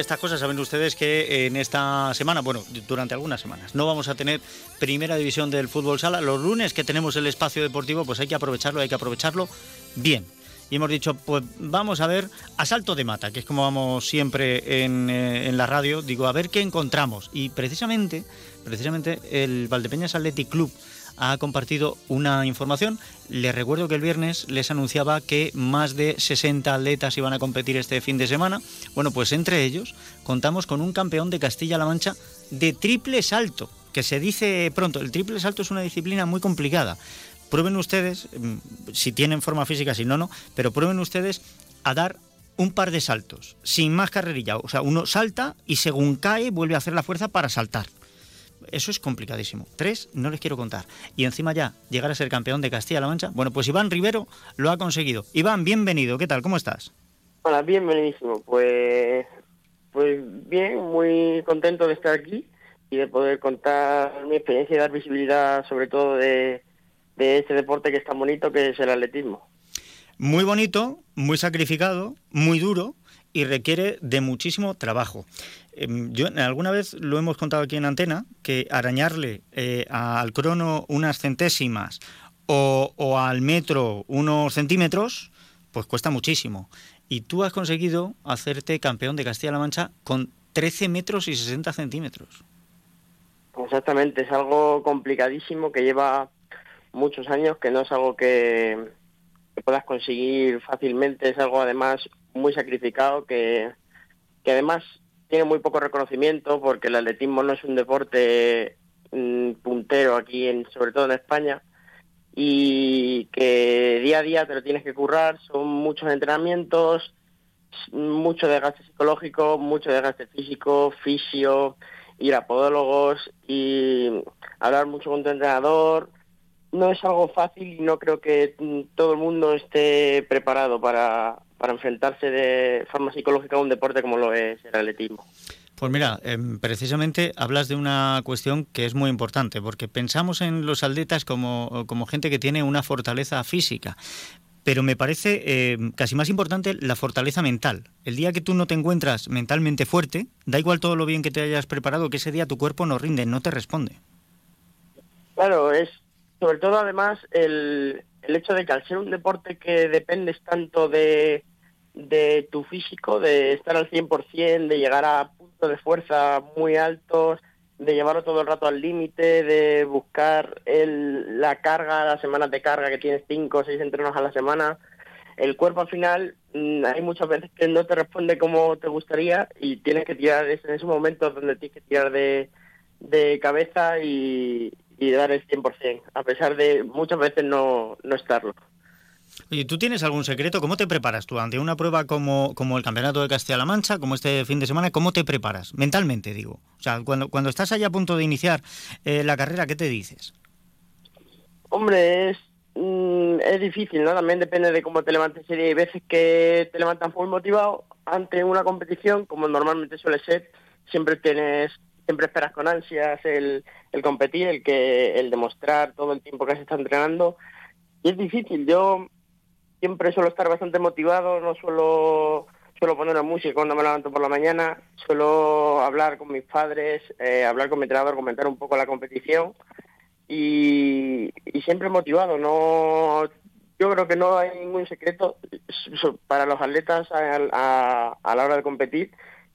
estas cosas saben ustedes que en esta semana, bueno, durante algunas semanas, no vamos a tener primera división del fútbol sala. Los lunes que tenemos el espacio deportivo, pues hay que aprovecharlo, hay que aprovecharlo bien. Y hemos dicho, pues vamos a ver asalto de mata, que es como vamos siempre en, eh, en la radio. Digo, a ver qué encontramos. Y precisamente, precisamente el Valdepeñas Athletic Club ha compartido una información. Les recuerdo que el viernes les anunciaba que más de 60 atletas iban a competir este fin de semana. Bueno, pues entre ellos contamos con un campeón de Castilla-La Mancha de triple salto, que se dice pronto, el triple salto es una disciplina muy complicada. Prueben ustedes, mm, si tienen forma física, si no, no, pero prueben ustedes a dar un par de saltos, sin más carrerilla. O sea, uno salta y según cae vuelve a hacer la fuerza para saltar. Eso es complicadísimo. Tres, no les quiero contar. Y encima ya, llegar a ser campeón de Castilla-La Mancha. Bueno, pues Iván Rivero lo ha conseguido. Iván, bienvenido. ¿Qué tal? ¿Cómo estás? Hola, bienvenidísimo. Pues, pues bien, muy contento de estar aquí y de poder contar mi experiencia y dar visibilidad sobre todo de, de este deporte que es tan bonito que es el atletismo. Muy bonito, muy sacrificado, muy duro y requiere de muchísimo trabajo. Em, yo alguna vez lo hemos contado aquí en antena que arañarle eh, al crono unas centésimas o, al metro unos centímetros, pues cuesta muchísimo. Y tú has conseguido hacerte campeón de Castilla-La Mancha con 13 metros y 60 centímetros. Exactamente, es algo complicadísimo que lleva muchos años, que no es algo que, que puedas conseguir fácilmente, es algo además muy sacrificado que, que además tiene muy poco reconocimiento porque el atletismo no es un deporte mm, puntero aquí, en, sobre todo en España, y que día a día te lo tienes que currar, son muchos entrenamientos, mucho desgaste psicológico, mucho desgaste físico, fisio, ir a podólogos y hablar mucho con tu entrenador. No es algo fácil y no creo que mm, todo el mundo esté preparado para, para enfrentarse de forma psicológica a un deporte como lo es el atletismo. Pues mira, eh, precisamente hablas de una cuestión que es muy importante, porque pensamos en los atletas como, como gente que tiene una fortaleza física, pero me parece eh, casi más importante la fortaleza mental. El día que tú no te encuentras mentalmente fuerte, da igual todo lo bien que te hayas preparado, que ese día tu cuerpo no rinde, no te responde. Claro, es sobre todo además el, el hecho de que al ser un deporte que dependes tanto de, de tu físico, de estar al 100%, de llegar a puntos de fuerza muy altos, de llevarlo todo el rato al límite, de buscar el, la carga, las semanas de carga que tienes cinco o seis entrenos a la semana. El cuerpo al final mm, hay muchas veces que no te responde como te gustaría y tienes que tirar en esos momentos donde tienes que tirar de, de cabeza y, y dar el 100%, a pesar de muchas veces no, no estarlo. Oye, ¿tú tienes algún secreto? ¿Cómo te preparas tú ante una prueba como, como el Campeonato de Castilla-La Mancha, como este fin de semana? ¿Cómo te preparas? Mentalmente, digo. O sea, cuando, cuando estás allá a punto de iniciar eh, la carrera, ¿qué te dices? Hombre, es, mm, es difícil, ¿no? También depende de cómo te levantes. Hay veces que te levantas muy motivado ante una competición, como normalmente suele ser. Siempre tienes siempre esperas con ansias el, el competir, el que el demostrar todo el tiempo que has estado entrenando. Y es difícil. Yo siempre suelo estar bastante motivado, no suelo suelo poner la música cuando me levanto por la mañana, suelo hablar con mis padres, eh, hablar con mi entrenador, comentar un poco la competición y, siempre motivado. No, yo creo que no hay ningún secreto para los atletas a, la hora de competir,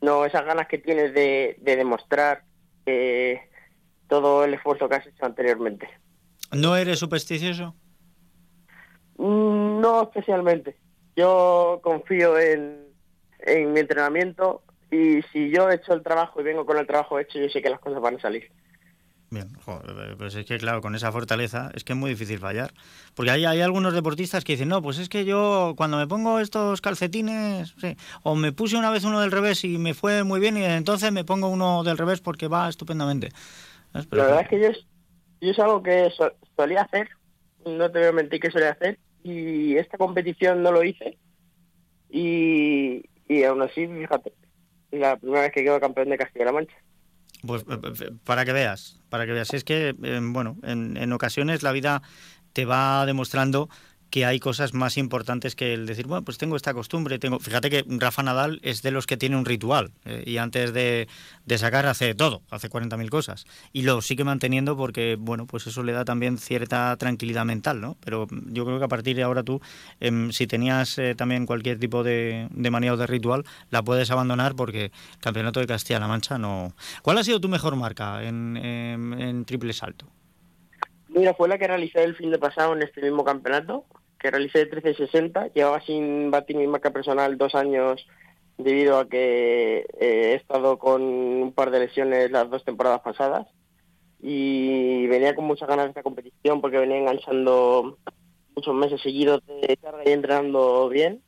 no esas ganas que tienes de, de demostrar eh, todo el esfuerzo que has hecho anteriormente. ¿No eres supersticioso? Mm, No especialmente. Yo confío en, en mi entrenamiento y si yo he hecho el trabajo y vengo con el trabajo hecho, yo sé que las cosas van a salir. Bien, joder, pues es que claro, con esa fortaleza es que es muy difícil fallar. Porque hay, hay algunos deportistas que dicen, no, pues es que yo cuando me pongo estos calcetines, sí, o me puse una vez uno del revés y me fue muy bien y entonces me pongo uno del revés porque va estupendamente. La verdad es que yo, yo es algo que so, solía hacer, no te voy a mentir que solía hacer, y esta competición no lo hice, y, y aún así, fíjate, la primera vez que quedo campeón de Castilla-La Mancha. Pues para que veas, para que veas. Es que, eh, bueno, en, en, ocasiones la vida te va demostrando que hay cosas más importantes que el decir, bueno, pues tengo esta costumbre, tengo... Fíjate que Rafa Nadal es de los que tiene un ritual eh, y antes de, sacar hace todo, hace 40.000 cosas. Y lo sigue manteniendo porque, bueno, pues eso le da también cierta tranquilidad mental, ¿no? Pero yo creo que a partir de ahora tú, em, si tenías eh, también cualquier tipo de, de manía o de ritual, la puedes abandonar porque Campeonato de Castilla-La Mancha no... ¿Cuál ha sido tu mejor marca en, en triple salto? Mira, fue la que realicé el fin de pasado en este mismo campeonato, que realicé 13.60. Llevaba sin batir mi marca personal dos años debido a que eh, he estado con un par de lesiones las dos temporadas pasadas y venía con muchas ganas de esta competición porque venía enganchando muchos meses seguidos de carga y entrenando bien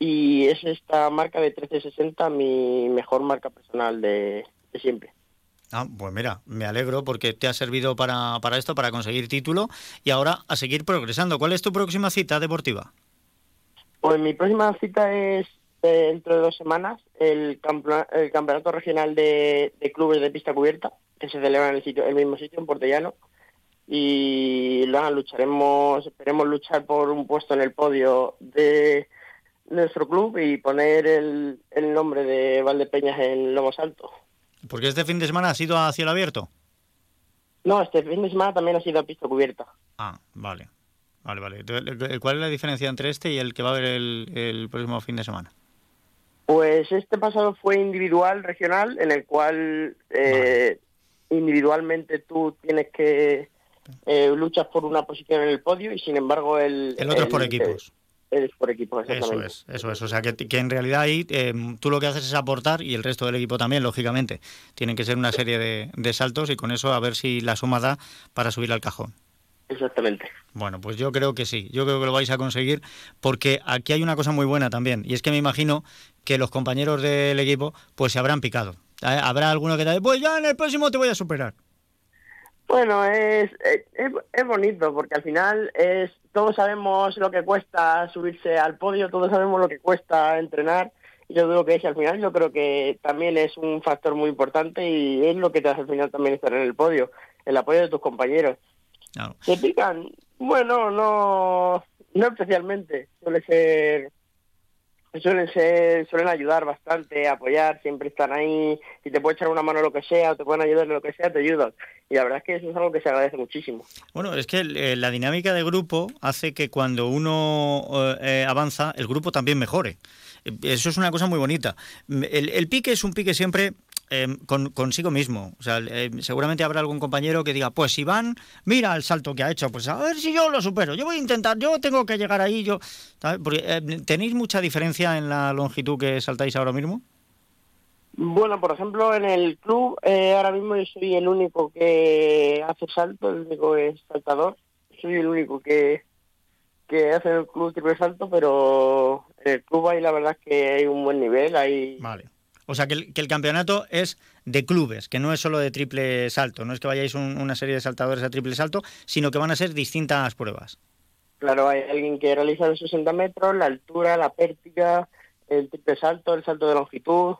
y es esta marca de 1360 mi mejor marca personal de siempre. Ah, pues mira, me alegro porque te ha servido para, para esto, para conseguir título y ahora a seguir progresando. ¿Cuál es tu próxima cita deportiva? Pues mi próxima cita es eh, dentro de dos semanas el, el campeonato regional de, clubes de pista cubierta que se celebra en el sitio el mismo sitio en Portellano y lucharemos esperemos luchar por un puesto en el podio de nuestro club y poner el, el nombre de Valdepeñas en Lomo Alto. Porque este fin de semana ha sido a cielo abierto. No, este fin de semana también ha sido a pista cubierta. Ah, vale. Vale, vale. ¿Cuál es la diferencia entre este y el que va a haber el, próximo fin de semana? Pues este pasado fue individual, regional, en el cual eh, individualmente tú tienes que eh, luchar por una posición en el podio y sin embargo el... El otro es por equipos es por equipo, Eso es, eso es. O sea, que, en realidad ahí em, tú lo que haces es aportar y el resto del equipo también, lógicamente. Tienen que ser una serie de, saltos y con eso a ver si la suma da para subir al cajón. Exactamente. Bueno, pues yo creo que sí, yo creo que lo vais a conseguir porque aquí hay una cosa muy buena también y es que me imagino que los compañeros del equipo pues se habrán picado. ¿Eh? Habrá alguno que te diga, pues ya en el próximo te voy a superar. Bueno, es, es, es bonito porque al final es todos sabemos lo que cuesta subirse al podio, todos sabemos lo que cuesta entrenar. Y yo digo que es, al final yo creo que también es un factor muy importante y es lo que te hace al final también estar en el podio, el apoyo de tus compañeros. ¿Se pican? Bueno, no, no especialmente. Suele ser suelen ser, suelen ayudar bastante, apoyar, siempre están ahí, si te pueden echar una mano lo que sea, o te pueden ayudar en lo que sea, te ayudan. Y la verdad es que eso es algo que se agradece muchísimo. Bueno, es que eh, la dinámica de grupo hace que cuando uno eh, avanza, el grupo también mejore. Eso es una cosa muy bonita. El, el pique es un pique siempre Em, con, consigo mismo. O sea, em, seguramente habrá algún compañero que diga, pues Iván, mira el salto que ha hecho, pues a ver si yo lo supero. Yo voy a intentar, yo tengo que llegar ahí. yo em, ¿Tenéis mucha diferencia en la longitud que saltáis ahora mismo? Bueno, por ejemplo, en el club eh, ahora mismo yo soy el único que hace salto, el único es saltador. Soy el único que, que hace el club triple salto, pero en el club ahí la verdad es que hay un buen nivel. Hay, vale o sea, que el, campeonato es de clubes, que no es solo de triple salto, no es que vayáis una serie de saltadores a triple salto, sino que van a ser distintas pruebas. Claro, hay alguien que realiza los 60 metros, la altura, la pértiga, el triple salto, el salto de longitud.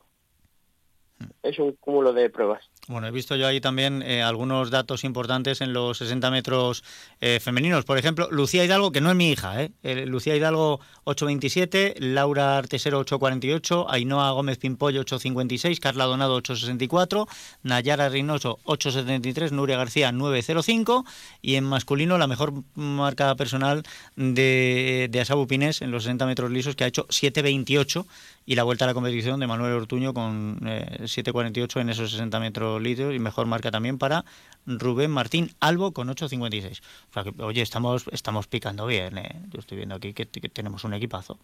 Hmm. Es un cúmulo de pruebas. Bueno, he visto yo ahí también eh, algunos datos importantes en los 60 metros eh, femeninos. Por ejemplo, Lucía Hidalgo, que no es mi hija, ¿eh? eh Lucía Hidalgo 8.27, Laura Artesero 8.48, Ainhoa Gómez Pimpollo 8.56, Carla Donado 8.64, Nayara Reynoso 8.73, Nuria García 9.05 y en masculino la mejor marca personal de, de Asabu Pinés en los 60 metros lisos que ha hecho 7.28 y la vuelta a la competición de Manuel Ortuño con 7.48 en esos 60 metros litros y mejor marca también para Rubén Martín Albo con 8.56. O sea que, oye, estamos, estamos picando bien, ¿eh? Yo estoy viendo aquí que, tenemos un equipazo.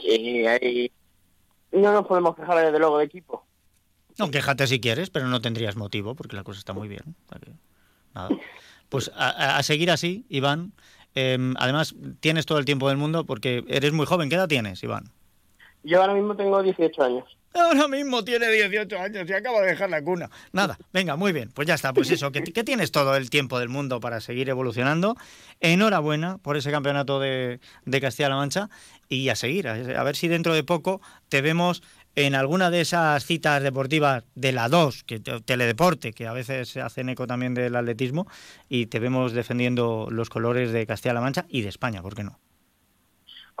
Sí, ahí no nos podemos quejar desde luego de equipo. No, quéjate si quieres, pero no tendrías motivo porque la cosa está muy bien. nada. Pues a, seguir así, Iván. Em, además, tienes todo el tiempo del mundo porque eres muy joven. ¿Qué edad tienes, Iván? Yo ahora mismo tengo 18 años. Ahora mismo tiene 18 años y acaba de dejar la cuna. Nada, venga, muy bien. Pues ya está, pues eso, que, tienes todo el tiempo del mundo para seguir evolucionando. Enhorabuena por ese campeonato de, Castilla-La Mancha y a seguir, a, ver si dentro de poco te vemos en alguna de esas citas deportivas de la 2, que teledeporte, que a veces hacen eco también del atletismo, y te vemos defendiendo los colores de Castilla-La Mancha y de España, ¿por qué no?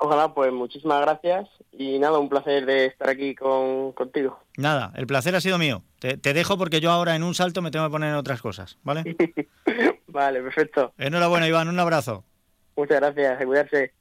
Ojalá, pues muchísimas gracias y nada, un placer de estar aquí con, contigo. Nada, el placer ha sido mío. Te, te, dejo porque yo ahora en un salto me tengo que poner en otras cosas, ¿vale? vale, perfecto. Enhorabuena, Iván, un abrazo. Muchas gracias, a cuidarse.